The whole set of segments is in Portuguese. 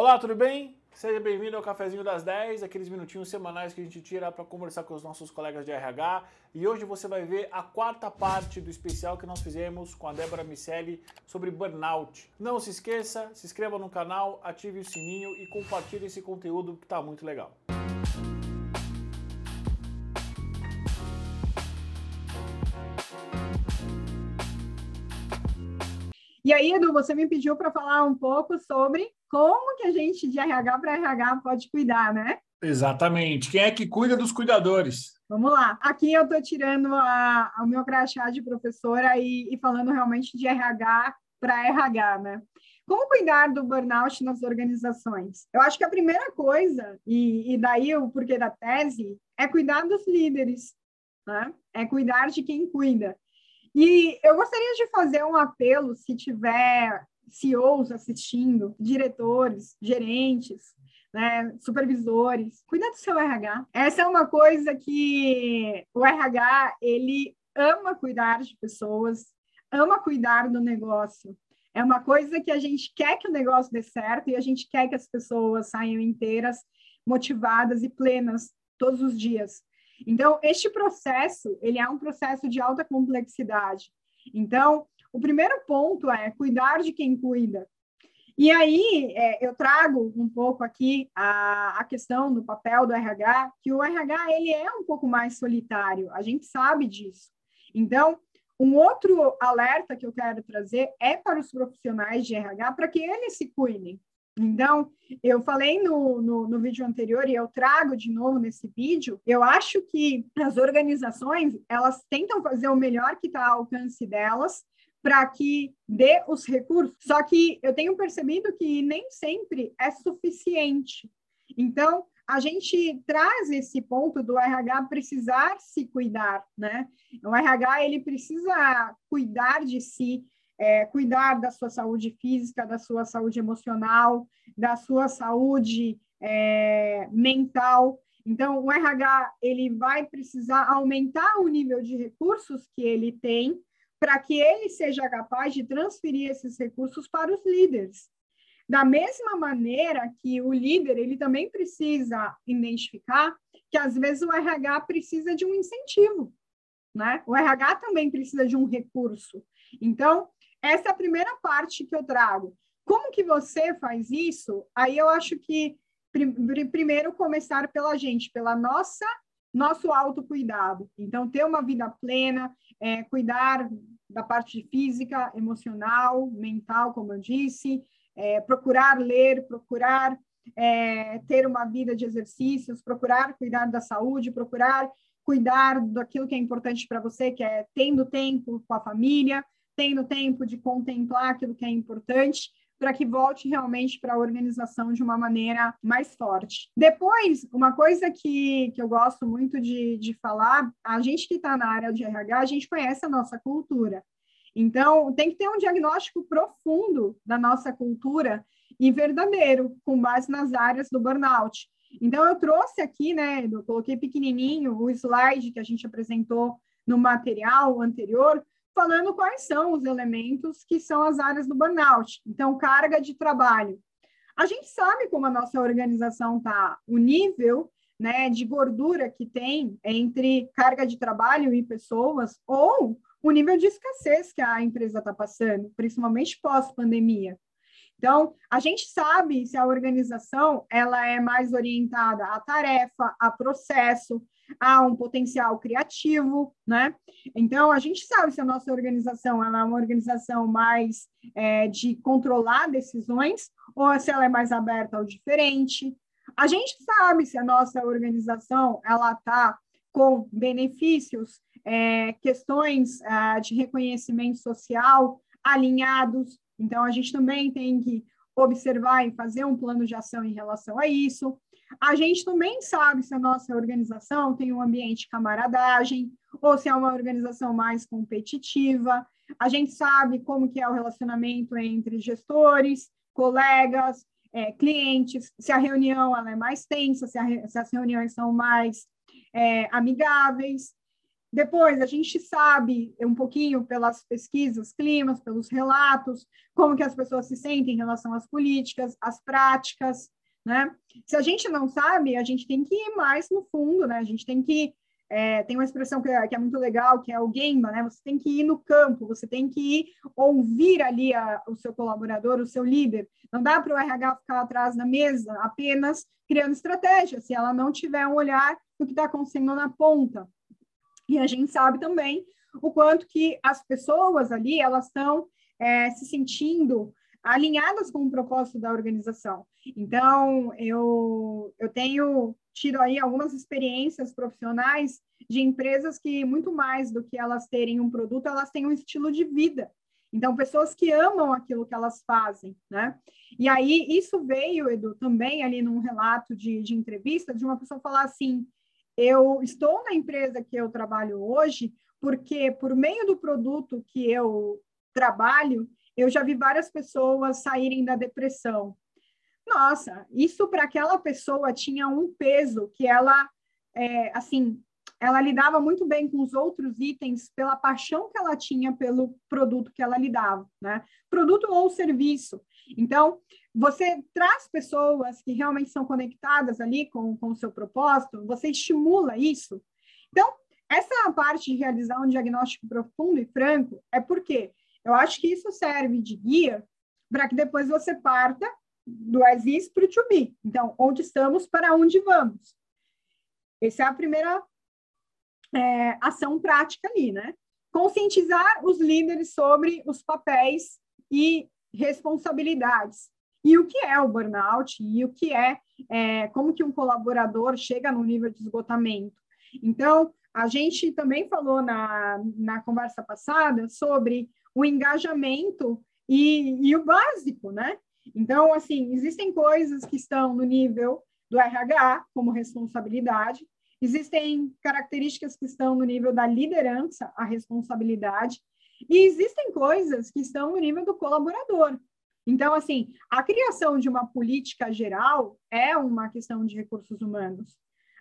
Olá, tudo bem? Seja bem-vindo ao Cafezinho das 10, aqueles minutinhos semanais que a gente tira para conversar com os nossos colegas de RH. E hoje você vai ver a quarta parte do especial que nós fizemos com a Débora Micelli sobre burnout. Não se esqueça, se inscreva no canal, ative o sininho e compartilhe esse conteúdo que está muito legal. E aí, Edu, você me pediu para falar um pouco sobre como que a gente de RH para RH pode cuidar, né? Exatamente. Quem é que cuida dos cuidadores? Vamos lá. Aqui eu estou tirando a, o meu crachá de professora e, e falando realmente de RH para RH, né? Como cuidar do burnout nas organizações? Eu acho que a primeira coisa, e, e daí o porquê da tese, é cuidar dos líderes, né? É cuidar de quem cuida. E eu gostaria de fazer um apelo, se tiver CEOs assistindo, diretores, gerentes, né, supervisores, cuida do seu RH. Essa é uma coisa que o RH, ele ama cuidar de pessoas, ama cuidar do negócio. É uma coisa que a gente quer que o negócio dê certo e a gente quer que as pessoas saiam inteiras, motivadas e plenas todos os dias. Então, este processo, ele é um processo de alta complexidade. Então, o primeiro ponto é cuidar de quem cuida. E aí, é, eu trago um pouco aqui a, a questão do papel do RH, que o RH, ele é um pouco mais solitário, a gente sabe disso. Então, um outro alerta que eu quero trazer é para os profissionais de RH, para que eles se cuidem. Então, eu falei no, no, no, vídeo anterior e eu trago de novo nesse vídeo, eu acho que as organizações, elas tentam fazer o melhor que está ao alcance delas para que dê os recursos, só que eu tenho percebido que nem sempre é suficiente. Então, a gente traz esse ponto do RH precisar se cuidar, né? O RH, ele precisa cuidar de si, é, cuidar da sua saúde física, da sua saúde emocional, da sua saúde é, mental. Então, o RH ele vai precisar aumentar o nível de recursos que ele tem para que ele seja capaz de transferir esses recursos para os líderes. Da mesma maneira que o líder ele também precisa identificar que às vezes o RH precisa de um incentivo, né? O RH também precisa de um recurso. Então, essa é a primeira parte que eu trago. Como que você faz isso? Aí eu acho que primeiro começar pela gente, pela nossa nosso autocuidado. Então, ter uma vida plena, é, cuidar da parte física, emocional, mental, como eu disse, é, procurar ler, procurar é, ter uma vida de exercícios, procurar cuidar da saúde, procurar cuidar daquilo que é importante para você, que é tendo tempo com a família, tendo tempo de contemplar aquilo que é importante, para que volte realmente para a organização de uma maneira mais forte. Depois, uma coisa que, que eu gosto muito de, de falar, a gente que está na área de RH, a gente conhece a nossa cultura. Então, tem que ter um diagnóstico profundo da nossa cultura e verdadeiro, com base nas áreas do burnout. Então, eu trouxe aqui, né, eu coloquei pequenininho o slide que a gente apresentou no material anterior, falando quais são os elementos que são as áreas do burnout. Então, carga de trabalho. A gente sabe como a nossa organização está, o nível né, de gordura que tem entre carga de trabalho e pessoas, ou o nível de escassez que a empresa está passando, principalmente pós-pandemia. Então, a gente sabe se a organização ela é mais orientada à tarefa, a processo, há um potencial criativo, né? Então, a gente sabe se a nossa organização é uma organização mais é, de controlar decisões ou se ela é mais aberta ao diferente. A gente sabe se a nossa organização ela está com benefícios, é, questões é, de reconhecimento social alinhados. Então, a gente também tem que observar e fazer um plano de ação em relação a isso. A gente também sabe se a nossa organização tem um ambiente de camaradagem ou se é uma organização mais competitiva. A gente sabe como que é o relacionamento entre gestores, colegas, é, clientes, se a reunião ela é mais tensa, se, a, se as reuniões são mais é, amigáveis. Depois, a gente sabe um pouquinho pelas pesquisas, climas, pelos relatos, como que as pessoas se sentem em relação às políticas, às práticas, né? Se a gente não sabe, a gente tem que ir mais no fundo, né? A gente tem que é, tem uma expressão que é, que é, muito legal, que é o Gemba, né? Você tem que ir no campo, você tem que ir ouvir ali a, o seu colaborador, o seu líder. Não dá para o RH ficar atrás da mesa apenas criando estratégia, se ela não tiver um olhar do que está acontecendo na ponta. E a gente sabe também o quanto que as pessoas ali, elas estão é, se sentindo alinhadas com o propósito da organização. Então, eu, eu tenho tido aí algumas experiências profissionais de empresas que, muito mais do que elas terem um produto, elas têm um estilo de vida. Então, pessoas que amam aquilo que elas fazem, né? E aí, isso veio, Edu, também ali num relato de, de entrevista, de uma pessoa falar assim, eu estou na empresa que eu trabalho hoje porque, por meio do produto que eu trabalho, eu já vi várias pessoas saírem da depressão. Nossa, isso para aquela pessoa tinha um peso que ela, é, assim, ela lidava muito bem com os outros itens pela paixão que ela tinha pelo produto que ela lidava, né? Produto ou serviço. Então, você traz pessoas que realmente são conectadas ali com, com o seu propósito, você estimula isso. Então, essa parte de realizar um diagnóstico profundo e franco é porque eu acho que isso serve de guia para que depois você parta do is para o to be. Então, onde estamos, para onde vamos. Essa é a primeira é, ação prática ali, né? Conscientizar os líderes sobre os papéis e responsabilidades. E o que é o burnout e o que é, é como que um colaborador chega no nível de esgotamento. Então, a gente também falou na, na conversa passada sobre o engajamento e, e o básico, né? Então, assim, existem coisas que estão no nível do RH, como responsabilidade, existem características que estão no nível da liderança, a responsabilidade, e existem coisas que estão no nível do colaborador. Então, assim, a criação de uma política geral é uma questão de recursos humanos.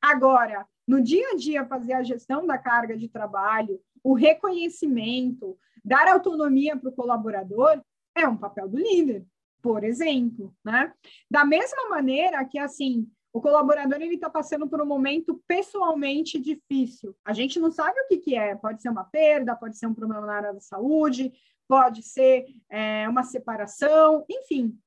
Agora, no dia a dia, fazer a gestão da carga de trabalho, o reconhecimento, dar autonomia para o colaborador, é um papel do líder, por exemplo, né? Da mesma maneira que, assim, o colaborador ele está passando por um momento pessoalmente difícil. A gente não sabe o que, que é. Pode ser uma perda, pode ser um problema na área da saúde, pode ser é, uma separação, enfim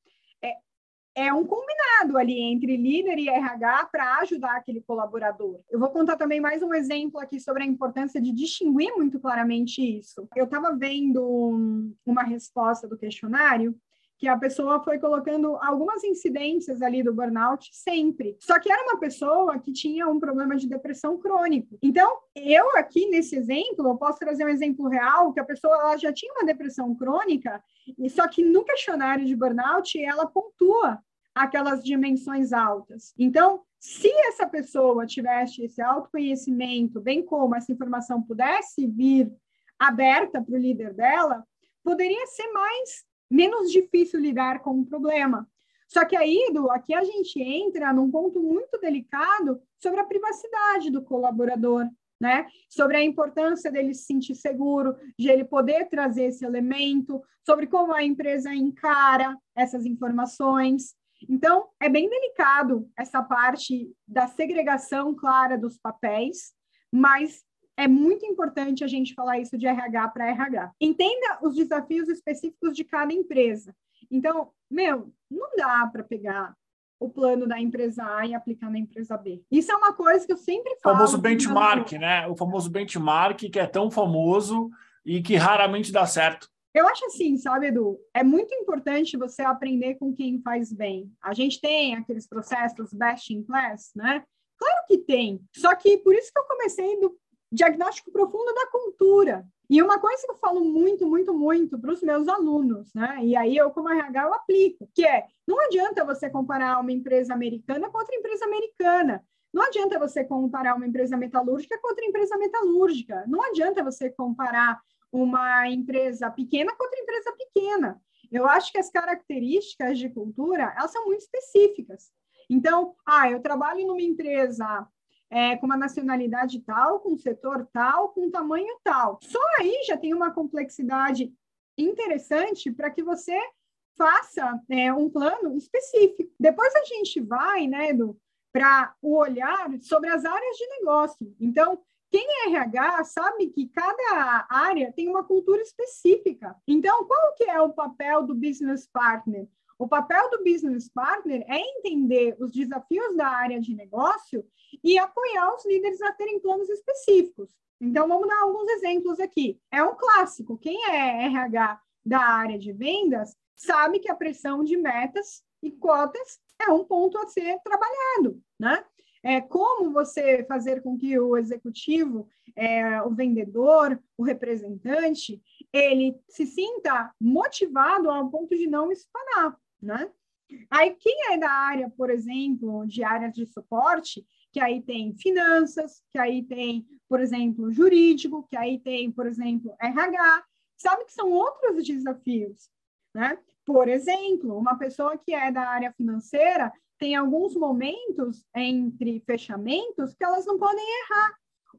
é um combinado ali entre líder e RH para ajudar aquele colaborador. Eu vou contar também mais um exemplo aqui sobre a importância de distinguir muito claramente isso. Eu estava vendo uma resposta do questionário que a pessoa foi colocando algumas incidências ali do burnout sempre. Só que era uma pessoa que tinha um problema de depressão crônico. Então, eu aqui nesse exemplo, eu posso trazer um exemplo real que a pessoa ela já tinha uma depressão crônica, e só que no questionário de burnout ela pontua aquelas dimensões altas. Então, se essa pessoa tivesse esse autoconhecimento, bem como essa informação pudesse vir aberta para o líder dela, poderia ser mais menos difícil lidar com o problema. Só que aí, Edu, aqui a gente entra num ponto muito delicado sobre a privacidade do colaborador, né? Sobre a importância dele se sentir seguro, de ele poder trazer esse elemento, sobre como a empresa encara essas informações. Então, é bem delicado essa parte da segregação clara dos papéis, mas é muito importante a gente falar isso de RH para RH. Entenda os desafios específicos de cada empresa. Então, meu, não dá para pegar o plano da empresa A e aplicar na empresa B. Isso é uma coisa que eu sempre falo. O famoso benchmark, né? O famoso benchmark que é tão famoso e que raramente dá certo. Eu acho assim, sabe, Edu? É muito importante você aprender com quem faz bem. A gente tem aqueles processos best in class, né? Claro que tem. Só que por isso que eu comecei do diagnóstico profundo da cultura. E uma coisa que eu falo muito, muito, muito para os meus alunos, né? E aí eu, como RH, eu aplico, que é não adianta você comparar uma empresa americana com outra empresa americana. Não adianta você comparar uma empresa metalúrgica com outra empresa metalúrgica. Não adianta você comparar uma empresa pequena com outra empresa pequena. Eu acho que as características de cultura, elas são muito específicas. Então, ah, eu trabalho numa empresa é, com uma nacionalidade tal, com um setor tal, com um tamanho tal. Só aí já tem uma complexidade interessante para que você faça é, um plano específico. Depois a gente vai, né, Edu, para o olhar sobre as áreas de negócio. Então, quem é RH sabe que cada área tem uma cultura específica. Então, qual que é o papel do business partner? O papel do business partner é entender os desafios da área de negócio e apoiar os líderes a terem planos específicos. Então, vamos dar alguns exemplos aqui. É um clássico. Quem é RH da área de vendas sabe que a pressão de metas e cotas é um ponto a ser trabalhado, né? É como você fazer com que o executivo, é, o vendedor, o representante, ele se sinta motivado ao ponto de não espanar, né? Aí, quem é da área, por exemplo, de áreas de suporte, que aí tem finanças, que aí tem, por exemplo, jurídico, que aí tem, por exemplo, RH, sabe que são outros desafios, né? Por exemplo, uma pessoa que é da área financeira tem alguns momentos entre fechamentos que elas não podem errar.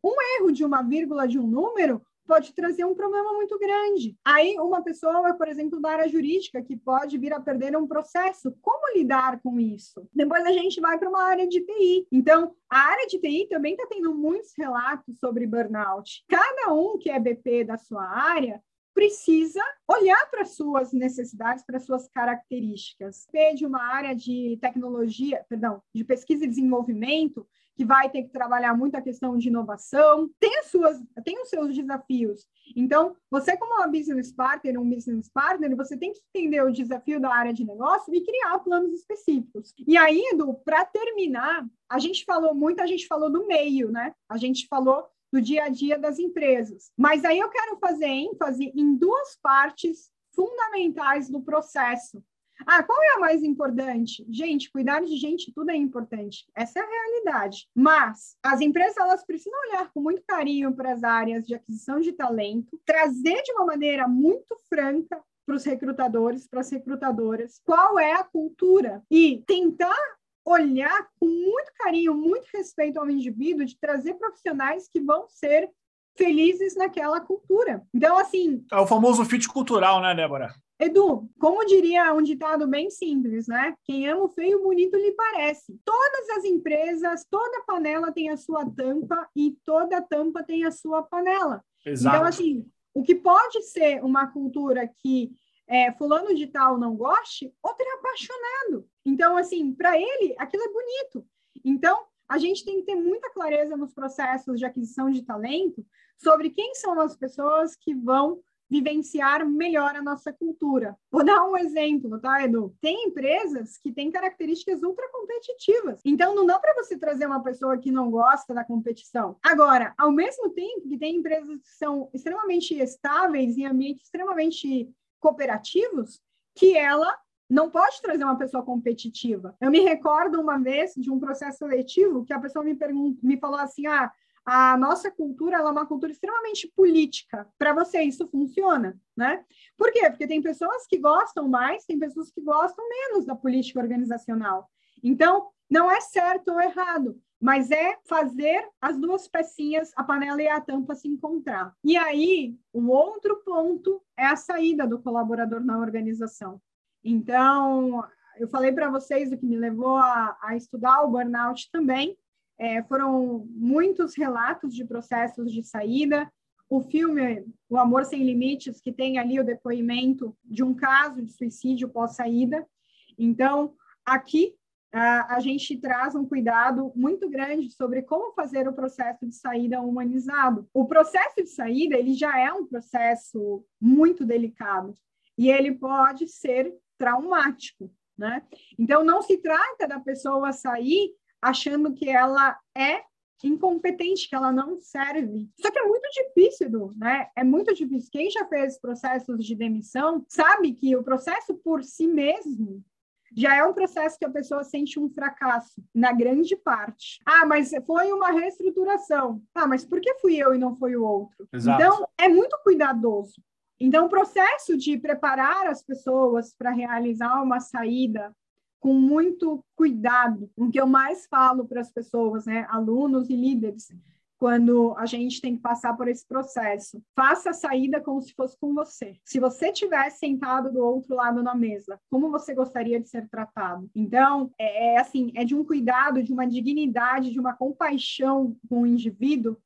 Um erro de uma vírgula de um número pode trazer um problema muito grande. Aí, uma pessoa, por exemplo, da área jurídica, que pode vir a perder um processo, como lidar com isso? Depois a gente vai para uma área de TI. Então, a área de TI também está tendo muitos relatos sobre burnout. Cada um que é BP da sua área precisa olhar para suas necessidades, para suas características. De uma área de tecnologia, perdão, de pesquisa e desenvolvimento, que vai ter que trabalhar muito a questão de inovação, tem as suas, tem os seus desafios. Então, você como uma business partner, um business partner, você tem que entender o desafio da área de negócio e criar planos específicos. E aí, para terminar, a gente falou muito, a gente falou do meio, né? A gente falou do dia a dia das empresas. Mas aí eu quero fazer ênfase em duas partes fundamentais do processo. Ah, qual é a mais importante? Gente, cuidar de gente, tudo é importante. Essa é a realidade. Mas as empresas elas precisam olhar com muito carinho para as áreas de aquisição de talento, trazer de uma maneira muito franca para os recrutadores, para as recrutadoras, qual é a cultura e tentar olhar com muito carinho, muito respeito ao indivíduo, de trazer profissionais que vão ser felizes naquela cultura. Então, assim. É o famoso fit cultural, né, Débora? Edu, como diria um ditado bem simples, né? Quem ama o feio, bonito lhe parece. Todas as empresas, toda panela tem a sua tampa e toda tampa tem a sua panela. Exato. Então, assim, o que pode ser uma cultura que é, fulano de tal não goste, outro é apaixonado. Então, assim, para ele, aquilo é bonito. Então, a gente tem que ter muita clareza nos processos de aquisição de talento sobre quem são as pessoas que vão vivenciar melhor a nossa cultura. Vou dar um exemplo, tá, Edu? Tem empresas que têm características ultra competitivas. Então, não dá para você trazer uma pessoa que não gosta da competição. Agora, ao mesmo tempo que tem empresas que são extremamente estáveis em ambientes extremamente cooperativos que ela não pode trazer uma pessoa competitiva. Eu me recordo uma vez de um processo seletivo que a pessoa me me falou assim: "Ah, a nossa cultura é uma cultura extremamente política. Para você isso funciona, né? Por quê? Porque tem pessoas que gostam mais, tem pessoas que gostam menos da política organizacional. Então, não é certo ou errado mas é fazer as duas pecinhas, a panela e a tampa, se encontrar. E aí, o outro ponto é a saída do colaborador na organização. Então, eu falei para vocês o que me levou a, a estudar o burnout também. É, foram muitos relatos de processos de saída. O filme O Amor Sem Limites, que tem ali o depoimento de um caso de suicídio pós-saída. Então, aqui a gente traz um cuidado muito grande sobre como fazer o processo de saída humanizado. O processo de saída ele já é um processo muito delicado e ele pode ser traumático, né? Então não se trata da pessoa sair achando que ela é incompetente, que ela não serve. Só que é muito difícil, né? É muito difícil. Quem já fez processos de demissão sabe que o processo por si mesmo já é um processo que a pessoa sente um fracasso, na grande parte. Ah, mas foi uma reestruturação. Ah, mas por que fui eu e não foi o outro? Exato. Então, é muito cuidadoso. Então, o processo de preparar as pessoas para realizar uma saída com muito cuidado. O que eu mais falo para as pessoas, né, alunos e líderes, quando a gente tem que passar por esse processo. Faça a saída como se fosse com você. Se você tivesse sentado do outro lado na mesa, como você gostaria de ser tratado? Então, é, é assim, é de um cuidado, de uma dignidade, de uma compaixão com o indivíduo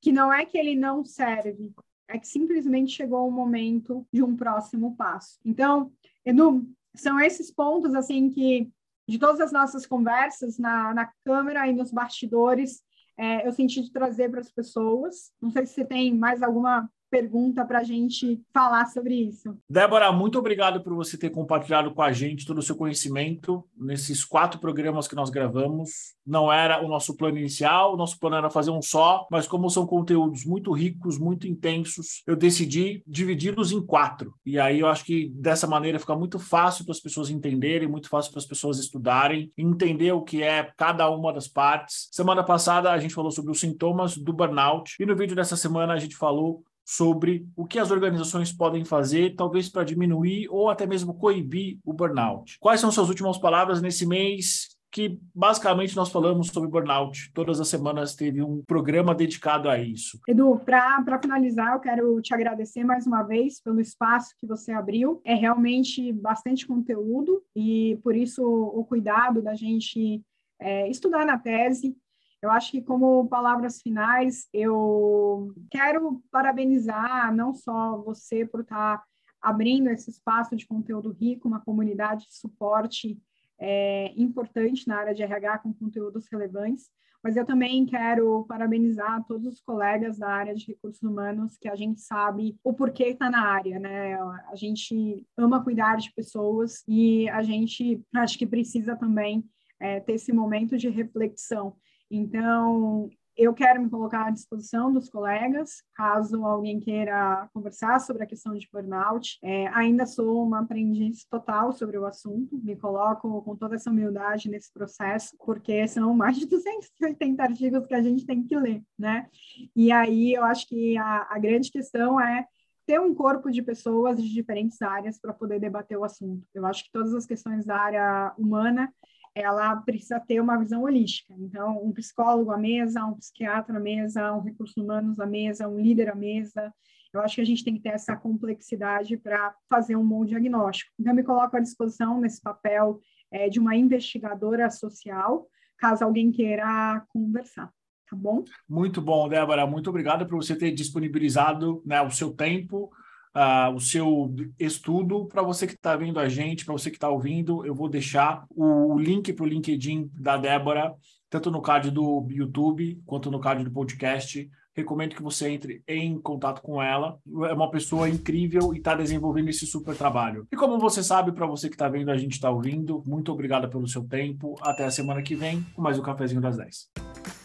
que não é que ele não serve, é que simplesmente chegou o momento de um próximo passo. Então, Edu, são esses pontos assim que de todas as nossas conversas na, na câmera e nos bastidores é, eu senti de trazer para as pessoas. Não sei se você tem mais alguma pergunta para a gente falar sobre isso. Débora, muito obrigado por você ter compartilhado com a gente todo o seu conhecimento nesses quatro programas que nós gravamos. Não era o nosso plano inicial, o nosso plano era fazer um só, mas como são conteúdos muito ricos, muito intensos, eu decidi dividi-los em quatro. E aí eu acho que dessa maneira fica muito fácil para as pessoas entenderem, muito fácil para as pessoas estudarem, entender o que é cada uma das partes. Semana passada a gente falou sobre os sintomas do burnout e no vídeo dessa semana a gente falou sobre o que as organizações podem fazer, talvez para diminuir ou até mesmo coibir o burnout. Quais são suas últimas palavras nesse mês? Que basicamente nós falamos sobre burnout. Todas as semanas teve um programa dedicado a isso. Edu, para finalizar, eu quero te agradecer mais uma vez pelo espaço que você abriu. É realmente bastante conteúdo e por isso o cuidado da gente é, estudar na tese, eu acho que, como palavras finais, eu quero parabenizar não só você por estar abrindo esse espaço de conteúdo rico, uma comunidade de suporte é, importante na área de RH com conteúdos relevantes, mas eu também quero parabenizar todos os colegas da área de recursos humanos que a gente sabe o porquê está na área, né? A gente ama cuidar de pessoas e a gente acho que precisa também é, ter esse momento de reflexão. Então, eu quero me colocar à disposição dos colegas, caso alguém queira conversar sobre a questão de burnout. É, ainda sou uma aprendiz total sobre o assunto, me coloco com toda essa humildade nesse processo, porque são mais de 280 artigos que a gente tem que ler, né? E aí eu acho que a, a grande questão é ter um corpo de pessoas de diferentes áreas para poder debater o assunto. Eu acho que todas as questões da área humana ela precisa ter uma visão holística. Então, um psicólogo à mesa, um psiquiatra à mesa, um recursos humanos à mesa, um líder à mesa. Eu acho que a gente tem que ter essa complexidade para fazer um bom diagnóstico. Então, eu me coloco à disposição nesse papel é, de uma investigadora social, caso alguém queira conversar. Tá bom? Muito bom, Débora. Muito obrigado por você ter disponibilizado né, o seu tempo uh, o seu estudo. Para você que está vendo a gente, para você que está ouvindo, eu vou deixar o link para o LinkedIn da Débora, tanto no card do YouTube quanto no card do podcast. Recomendo que você entre em contato com ela. É uma pessoa incrível e está desenvolvendo esse super trabalho. E como você sabe, para você que está vendo, a gente está ouvindo, muito obrigado pelo seu tempo. Até a semana que vem com mais um Cafezinho das 10.